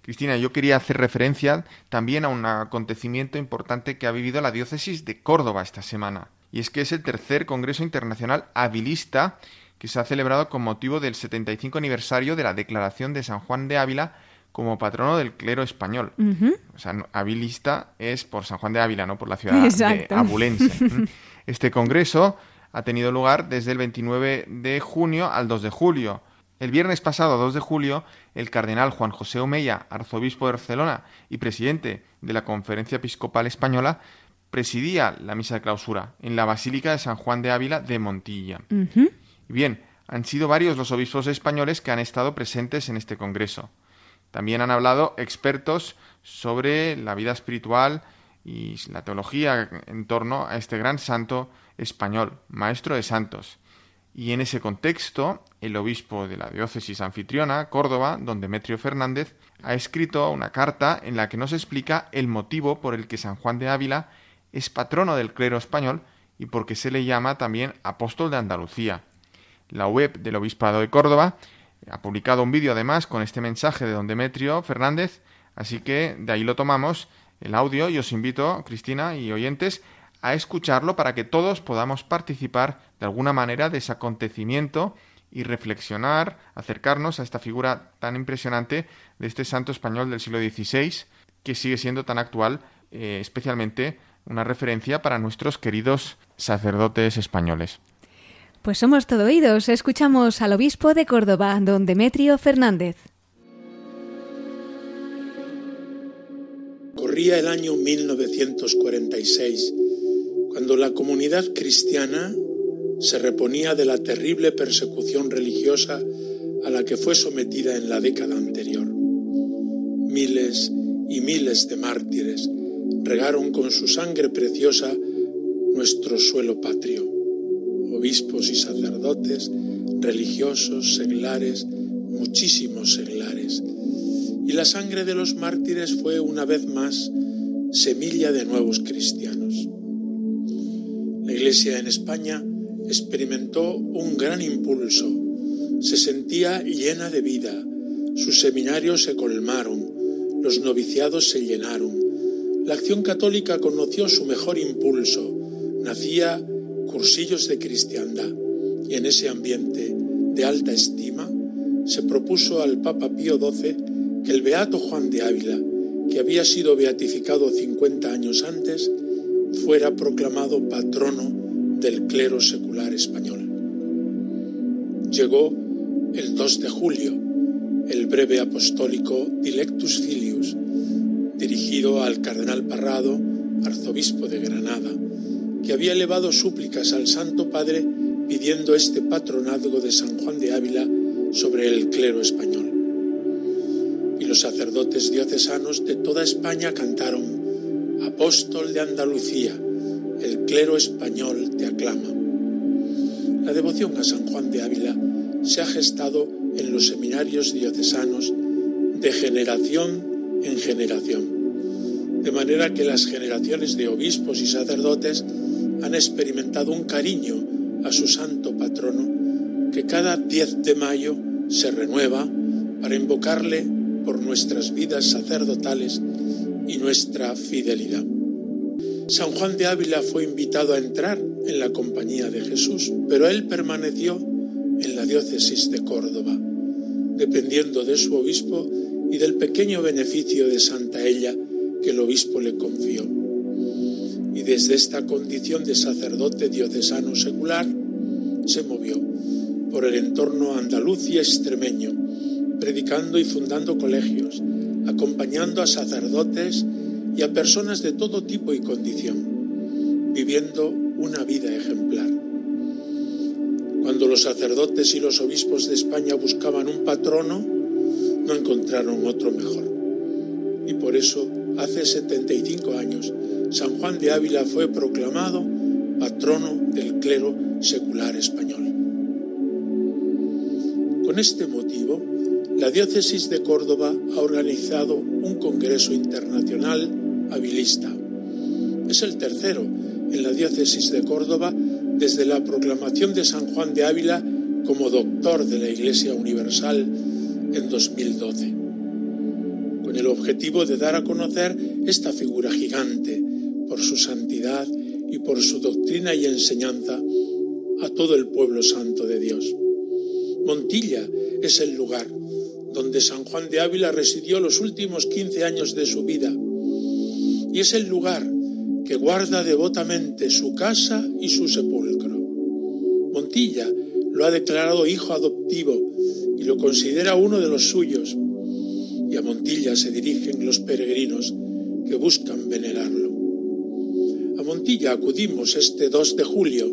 Cristina, yo quería hacer referencia también a un acontecimiento importante que ha vivido la diócesis de Córdoba esta semana. Y es que es el tercer Congreso Internacional Habilista que se ha celebrado con motivo del 75 aniversario de la declaración de San Juan de Ávila como patrono del clero español. Ujú. O sea, no- habilista es por San Juan de Ávila, no por la ciudad de abulense. Este congreso ha tenido lugar desde el 29 de junio al 2 de julio. El viernes pasado, 2 de julio, el cardenal Juan José Omeya, arzobispo de Barcelona y presidente de la Conferencia Episcopal Española, presidía la misa de clausura en la Basílica de San Juan de Ávila de Montilla. Bien, han sido varios los obispos españoles que han estado presentes en este congreso. También han hablado expertos sobre la vida espiritual y la teología en torno a este gran santo español, maestro de santos. Y en ese contexto, el obispo de la diócesis anfitriona, Córdoba, don Demetrio Fernández, ha escrito una carta en la que nos explica el motivo por el que San Juan de Ávila es patrono del clero español y por qué se le llama también apóstol de Andalucía. La web del Obispado de Córdoba ha publicado un vídeo además con este mensaje de don Demetrio Fernández, así que de ahí lo tomamos el audio y os invito, Cristina y oyentes, a escucharlo para que todos podamos participar de alguna manera de ese acontecimiento y reflexionar, acercarnos a esta figura tan impresionante de este santo español del siglo XVI, que sigue siendo tan actual, eh, especialmente una referencia para nuestros queridos sacerdotes españoles. Pues somos todo oídos. Escuchamos al obispo de Córdoba, don Demetrio Fernández. Corría el año 1946 cuando la comunidad cristiana se reponía de la terrible persecución religiosa a la que fue sometida en la década anterior. Miles y miles de mártires regaron con su sangre preciosa nuestro suelo patrio. Obispos y sacerdotes, religiosos, seglares, muchísimos seglares. Y la sangre de los mártires fue una vez más semilla de nuevos cristianos. La Iglesia en España experimentó un gran impulso, se sentía llena de vida, sus seminarios se colmaron, los noviciados se llenaron, la acción católica conoció su mejor impulso, nacía cursillos de cristiandad y en ese ambiente de alta estima se propuso al Papa Pío XII que el beato Juan de Ávila, que había sido beatificado 50 años antes, fuera proclamado patrono del clero secular español. Llegó el 2 de julio el breve apostólico Dilectus Filius, dirigido al cardenal Parrado, arzobispo de Granada, que había elevado súplicas al Santo Padre pidiendo este patronazgo de San Juan de Ávila sobre el clero español. Y los sacerdotes diocesanos de toda España cantaron apóstol de Andalucía, el clero español te aclama. La devoción a San Juan de Ávila se ha gestado en los seminarios diocesanos de generación en generación, de manera que las generaciones de obispos y sacerdotes han experimentado un cariño a su santo patrono que cada 10 de mayo se renueva para invocarle por nuestras vidas sacerdotales y nuestra fidelidad. San Juan de Ávila fue invitado a entrar en la compañía de Jesús, pero él permaneció en la diócesis de Córdoba, dependiendo de su obispo y del pequeño beneficio de Santa Ella que el obispo le confió. Y desde esta condición de sacerdote diocesano secular, se movió por el entorno andaluz y extremeño, predicando y fundando colegios, acompañando a sacerdotes y a personas de todo tipo y condición, viviendo una vida ejemplar. Cuando los sacerdotes y los obispos de España buscaban un patrono, no encontraron otro mejor. Y por eso, hace 75 años, San Juan de Ávila fue proclamado patrono del clero secular español. Con este motivo, la diócesis de Córdoba ha organizado un congreso internacional habilista. Es el tercero en la diócesis de Córdoba desde la proclamación de San Juan de Ávila como doctor de la Iglesia Universal en 2012, con el objetivo de dar a conocer esta figura gigante por su santidad y por su doctrina y enseñanza a todo el pueblo santo de Dios. Montilla es el lugar donde San Juan de Ávila residió los últimos 15 años de su vida y es el lugar que guarda devotamente su casa y su sepulcro. Montilla lo ha declarado hijo adoptivo y lo considera uno de los suyos. Y a Montilla se dirigen los peregrinos que buscan venerarlo. A Montilla acudimos este 2 de julio,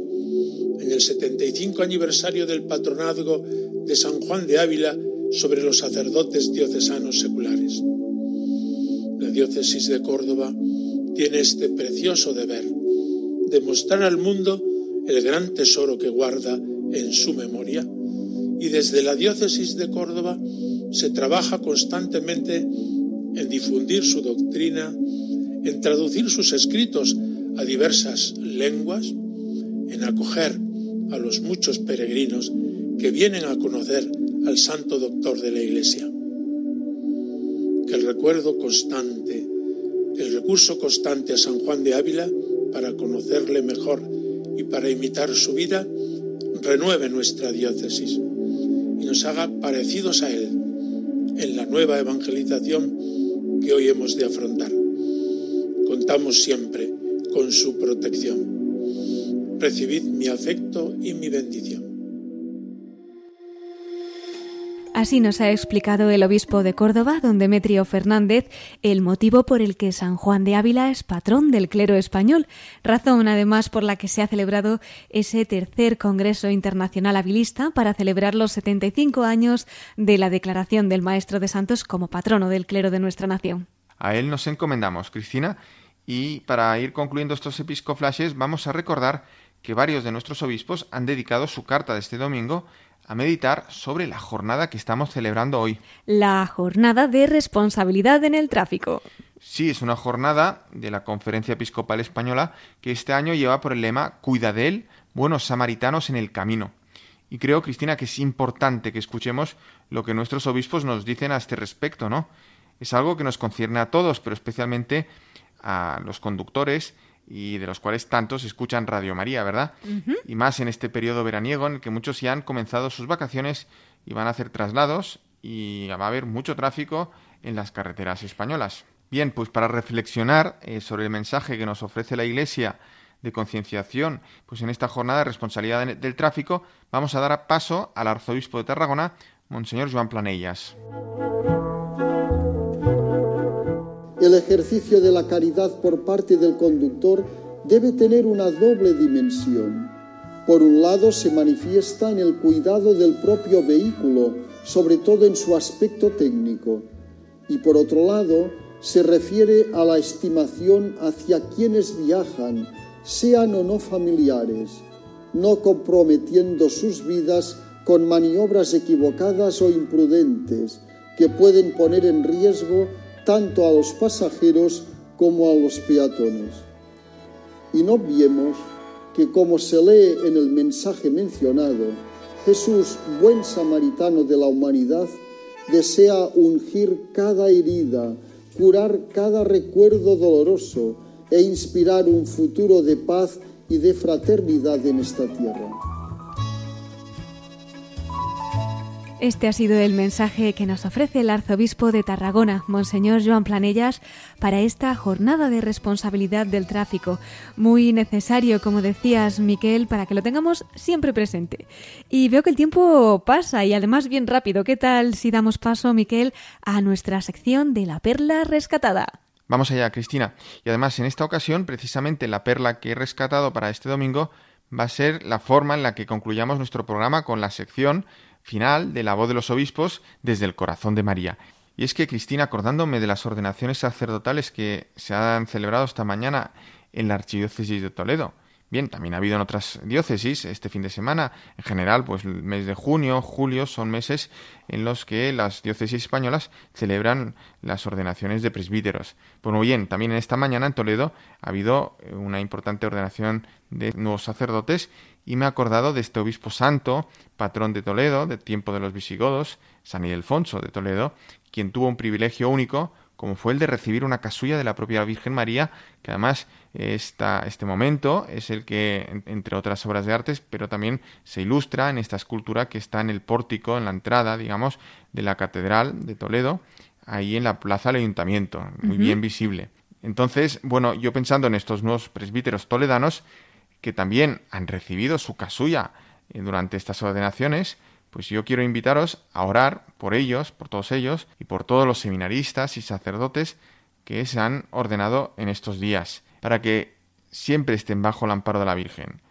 en el 75 aniversario del patronazgo de San Juan de Ávila sobre los sacerdotes diocesanos seculares. La diócesis de Córdoba tiene este precioso deber de mostrar al mundo el gran tesoro que guarda en su memoria y desde la diócesis de Córdoba se trabaja constantemente en difundir su doctrina, en traducir sus escritos a diversas lenguas, en acoger a los muchos peregrinos que vienen a conocer al santo doctor de la Iglesia. Que el recuerdo constante, el recurso constante a San Juan de Ávila para conocerle mejor y para imitar su vida, renueve nuestra diócesis y nos haga parecidos a Él en la nueva evangelización que hoy hemos de afrontar. Contamos siempre con su protección. Recibid mi afecto y mi bendición. Así nos ha explicado el obispo de Córdoba, don Demetrio Fernández, el motivo por el que San Juan de Ávila es patrón del clero español, razón además por la que se ha celebrado ese tercer Congreso Internacional Habilista para celebrar los 75 años de la declaración del Maestro de Santos como patrono del clero de nuestra nación. A él nos encomendamos, Cristina, y para ir concluyendo estos episcoflashes vamos a recordar que varios de nuestros obispos han dedicado su carta de este domingo a meditar sobre la jornada que estamos celebrando hoy. La jornada de responsabilidad en el tráfico. Sí, es una jornada de la Conferencia Episcopal Española que este año lleva por el lema Cuida de él, buenos samaritanos en el camino. Y creo, Cristina, que es importante que escuchemos lo que nuestros obispos nos dicen a este respecto, ¿no? Es algo que nos concierne a todos, pero especialmente a los conductores y de los cuales tantos escuchan Radio María, ¿verdad? Y más en este periodo veraniego en el que muchos ya han comenzado sus vacaciones y van a hacer traslados y va a haber mucho tráfico en las carreteras españolas. Bien, pues para reflexionar eh, sobre el mensaje que nos ofrece la Iglesia de concienciación, pues en esta jornada de responsabilidad del tráfico, vamos a dar paso al arzobispo de Tarragona, Monseñor Joan Planellas. El ejercicio de la caridad por parte del conductor debe tener una doble dimensión. Por un lado, se manifiesta en el cuidado del propio vehículo, sobre todo en su aspecto técnico, y por otro lado, se refiere a la estimación hacia quienes viajan, sean o no familiares, no comprometiendo sus vidas con maniobras equivocadas o imprudentes que pueden poner en riesgo tanto a los pasajeros como a los peatones. Y no viemos que, como se lee en el mensaje mencionado, Jesús, buen samaritano de la humanidad, desea ungir cada herida, curar cada recuerdo doloroso e inspirar un futuro de paz y de fraternidad en esta tierra. Este ha sido el mensaje que nos ofrece el arzobispo de Tarragona, Monseñor Joan Planellas, para esta jornada de responsabilidad del tráfico. Muy necesario, como decías, Miquel, para que lo tengamos siempre presente. Y veo que el tiempo pasa y además bien rápido. ¿Qué tal si damos paso, Miquel, a nuestra sección de la perla rescatada? Vamos allá, Cristina. Y además, en esta ocasión, precisamente la perla que he rescatado para este domingo va a ser la forma en la que concluyamos nuestro programa con la sección final de la voz de los obispos desde el corazón de María. Y es que, Cristina, acordándome de las ordenaciones sacerdotales que se han celebrado esta mañana en la Archidiócesis de Toledo, Bien, también ha habido en otras diócesis este fin de semana. En general, pues el mes de junio, julio son meses en los que las diócesis españolas celebran las ordenaciones de presbíteros. Pues muy bien, también en esta mañana en Toledo ha habido una importante ordenación de nuevos sacerdotes y me he acordado de este obispo santo, patrón de Toledo, de tiempo de los visigodos, San Ildefonso de Toledo, quien tuvo un privilegio único como fue el de recibir una casulla de la propia Virgen María, que además esta, este momento es el que, entre otras obras de artes, pero también se ilustra en esta escultura que está en el pórtico, en la entrada, digamos, de la Catedral de Toledo, ahí en la plaza del Ayuntamiento, muy bien visible. Entonces, bueno, yo pensando en estos nuevos presbíteros toledanos, que también han recibido su casulla eh, durante estas ordenaciones, pues yo quiero invitaros a orar por ellos, por todos ellos y por todos los seminaristas y sacerdotes que se han ordenado en estos días, para que siempre estén bajo el amparo de la Virgen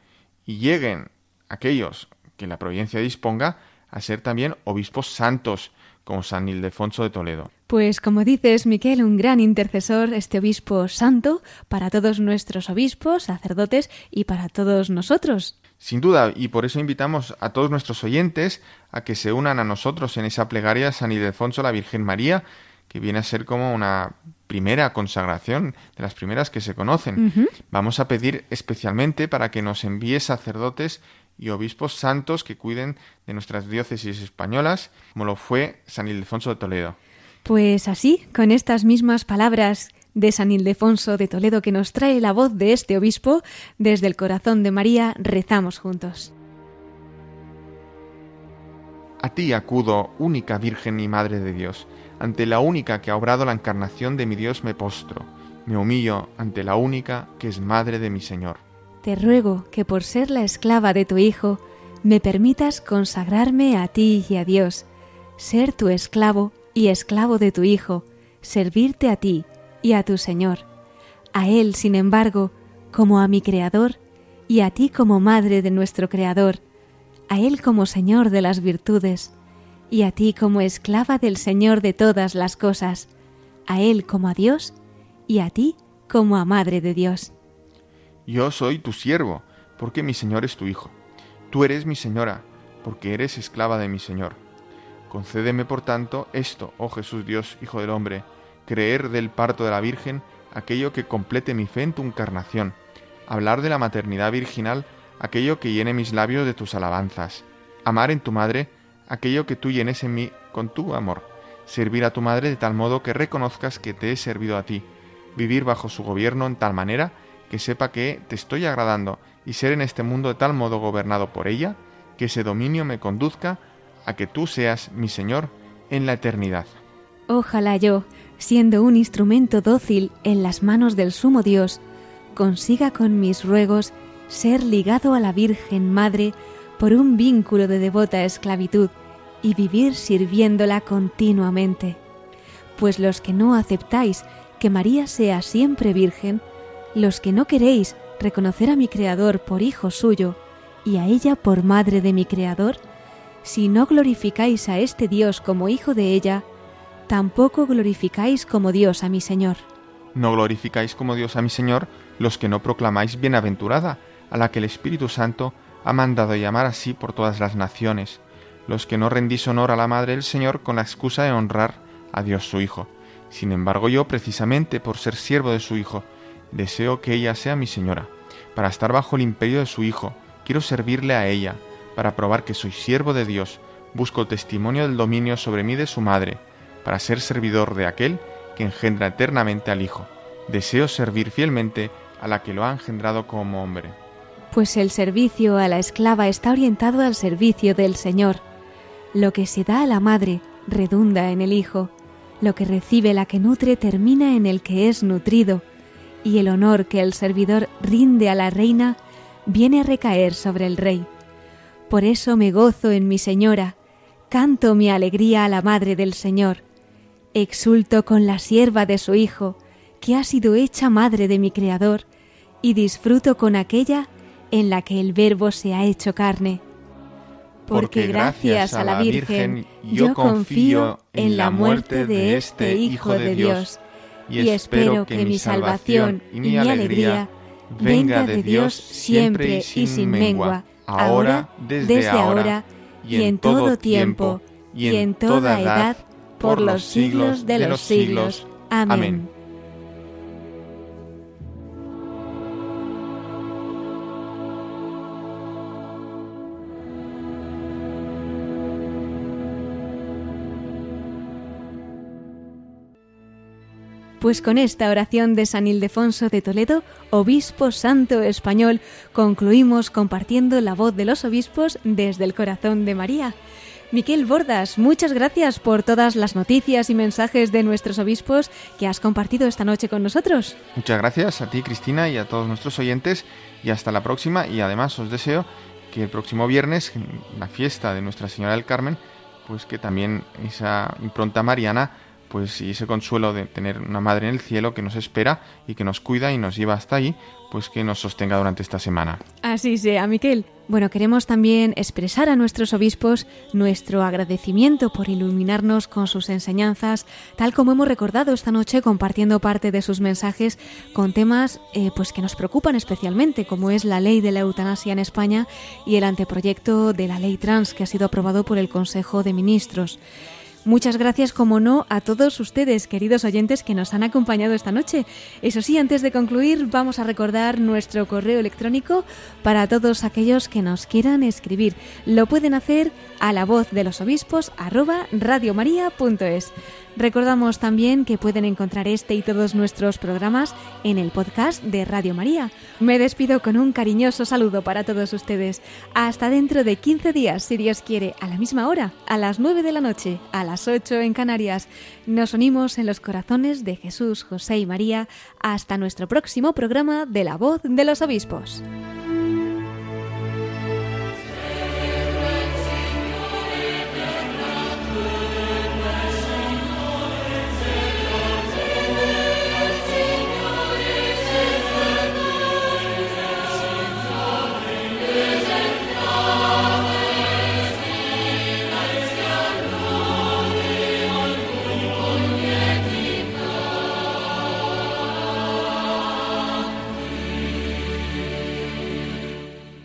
y lleguen aquellos que la providencia disponga a ser también obispos santos, como San Ildefonso de Toledo. Pues como dices, Miquel, un gran intercesor, este obispo santo, para todos nuestros obispos, sacerdotes y para todos nosotros. Sin duda, y por eso invitamos a todos nuestros oyentes a que se unan a nosotros en esa plegaria de San Ildefonso la Virgen María, que viene a ser como una primera consagración, de las primeras que se conocen. Vamos a pedir especialmente para que nos envíe sacerdotes y obispos santos que cuiden de nuestras diócesis españolas, como lo fue San Ildefonso de Toledo. Pues así, con estas mismas palabras de San Ildefonso de Toledo que nos trae la voz de este obispo, desde el corazón de María rezamos juntos. A ti acudo, única Virgen y Madre de Dios, ante la única que ha obrado la encarnación de mi Dios me postro, me humillo ante la única que es Madre de mi Señor. Te ruego que por ser la esclava de tu Hijo, me permitas consagrarme a ti y a Dios, ser tu esclavo y esclavo de tu Hijo, servirte a ti y a tu Señor, a Él, sin embargo, como a mi Creador, y a ti como Madre de nuestro Creador, a Él como Señor de las virtudes, y a ti como esclava del Señor de todas las cosas, a Él como a Dios, y a ti como a Madre de Dios. Yo soy tu siervo, porque mi Señor es tu Hijo. Tú eres mi Señora, porque eres esclava de mi Señor. Concédeme, por tanto, esto, oh Jesús Dios, Hijo del Hombre, creer del parto de la Virgen aquello que complete mi fe en tu encarnación, hablar de la maternidad virginal aquello que llene mis labios de tus alabanzas, amar en tu madre aquello que tú llenes en mí con tu amor, servir a tu madre de tal modo que reconozcas que te he servido a ti, vivir bajo su gobierno en tal manera que sepa que te estoy agradando y ser en este mundo de tal modo gobernado por ella, que ese dominio me conduzca a que tú seas mi Señor en la eternidad. Ojalá yo, siendo un instrumento dócil en las manos del sumo Dios, consiga con mis ruegos ser ligado a la Virgen Madre por un vínculo de devota esclavitud y vivir sirviéndola continuamente. Pues los que no aceptáis que María sea siempre Virgen, los que no queréis reconocer a mi Creador por Hijo suyo y a ella por Madre de mi Creador, si no glorificáis a este Dios como Hijo de ella, tampoco glorificáis como Dios a mi Señor. No glorificáis como Dios a mi Señor los que no proclamáis bienaventurada, a la que el Espíritu Santo ha mandado llamar así por todas las naciones, los que no rendís honor a la Madre del Señor con la excusa de honrar a Dios su Hijo. Sin embargo yo, precisamente por ser siervo de su Hijo, deseo que ella sea mi Señora. Para estar bajo el imperio de su Hijo, quiero servirle a ella, para probar que soy siervo de Dios, busco testimonio del dominio sobre mí de su Madre, para ser servidor de aquel que engendra eternamente al Hijo. Deseo servir fielmente a la que lo ha engendrado como hombre. Pues el servicio a la esclava está orientado al servicio del Señor. Lo que se da a la madre redunda en el Hijo. Lo que recibe la que nutre termina en el que es nutrido. Y el honor que el servidor rinde a la reina viene a recaer sobre el rey. Por eso me gozo en mi Señora, canto mi alegría a la Madre del Señor Exulto con la sierva de su Hijo, que ha sido hecha madre de mi Creador, y disfruto con aquella en la que el Verbo se ha hecho carne. Porque gracias a la Virgen yo confío en la muerte de este Hijo de Dios, y espero que mi salvación y mi alegría venga de Dios siempre y sin mengua, ahora, desde ahora, y en todo tiempo, y en toda edad, por los siglos de los siglos. Amén. Pues con esta oración de San Ildefonso de Toledo, obispo santo español, concluimos compartiendo la voz de los obispos desde el corazón de María. Miquel Bordas, muchas gracias por todas las noticias y mensajes de nuestros obispos que has compartido esta noche con nosotros. Muchas gracias a ti, Cristina, y a todos nuestros oyentes, y hasta la próxima. Y además os deseo que el próximo viernes, la fiesta de Nuestra Señora del Carmen, pues que también esa impronta mariana pues y ese consuelo de tener una madre en el cielo que nos espera y que nos cuida y nos lleva hasta ahí, pues que nos sostenga durante esta semana. Así sea, Miquel. Bueno, queremos también expresar a nuestros obispos nuestro agradecimiento por iluminarnos con sus enseñanzas, tal como hemos recordado esta noche compartiendo parte de sus mensajes con temas eh, pues que nos preocupan especialmente, como es la ley de la eutanasia en España y el anteproyecto de la ley trans que ha sido aprobado por el Consejo de Ministros. Muchas gracias, como no, a todos ustedes, queridos oyentes, que nos han acompañado esta noche. Eso sí, antes de concluir, vamos a recordar nuestro correo electrónico para todos aquellos que nos quieran escribir. Lo pueden hacer a la voz de los obispos arroba radiomaria.es. Recordamos también que pueden encontrar este y todos nuestros programas en el podcast de Radio María. Me despido con un cariñoso saludo para todos ustedes. Hasta dentro de 15 días, si Dios quiere, a la misma hora, a las 9 de la noche, a las 8 en Canarias. Nos unimos en los corazones de Jesús, José y María hasta nuestro próximo programa de La Voz de los Obispos.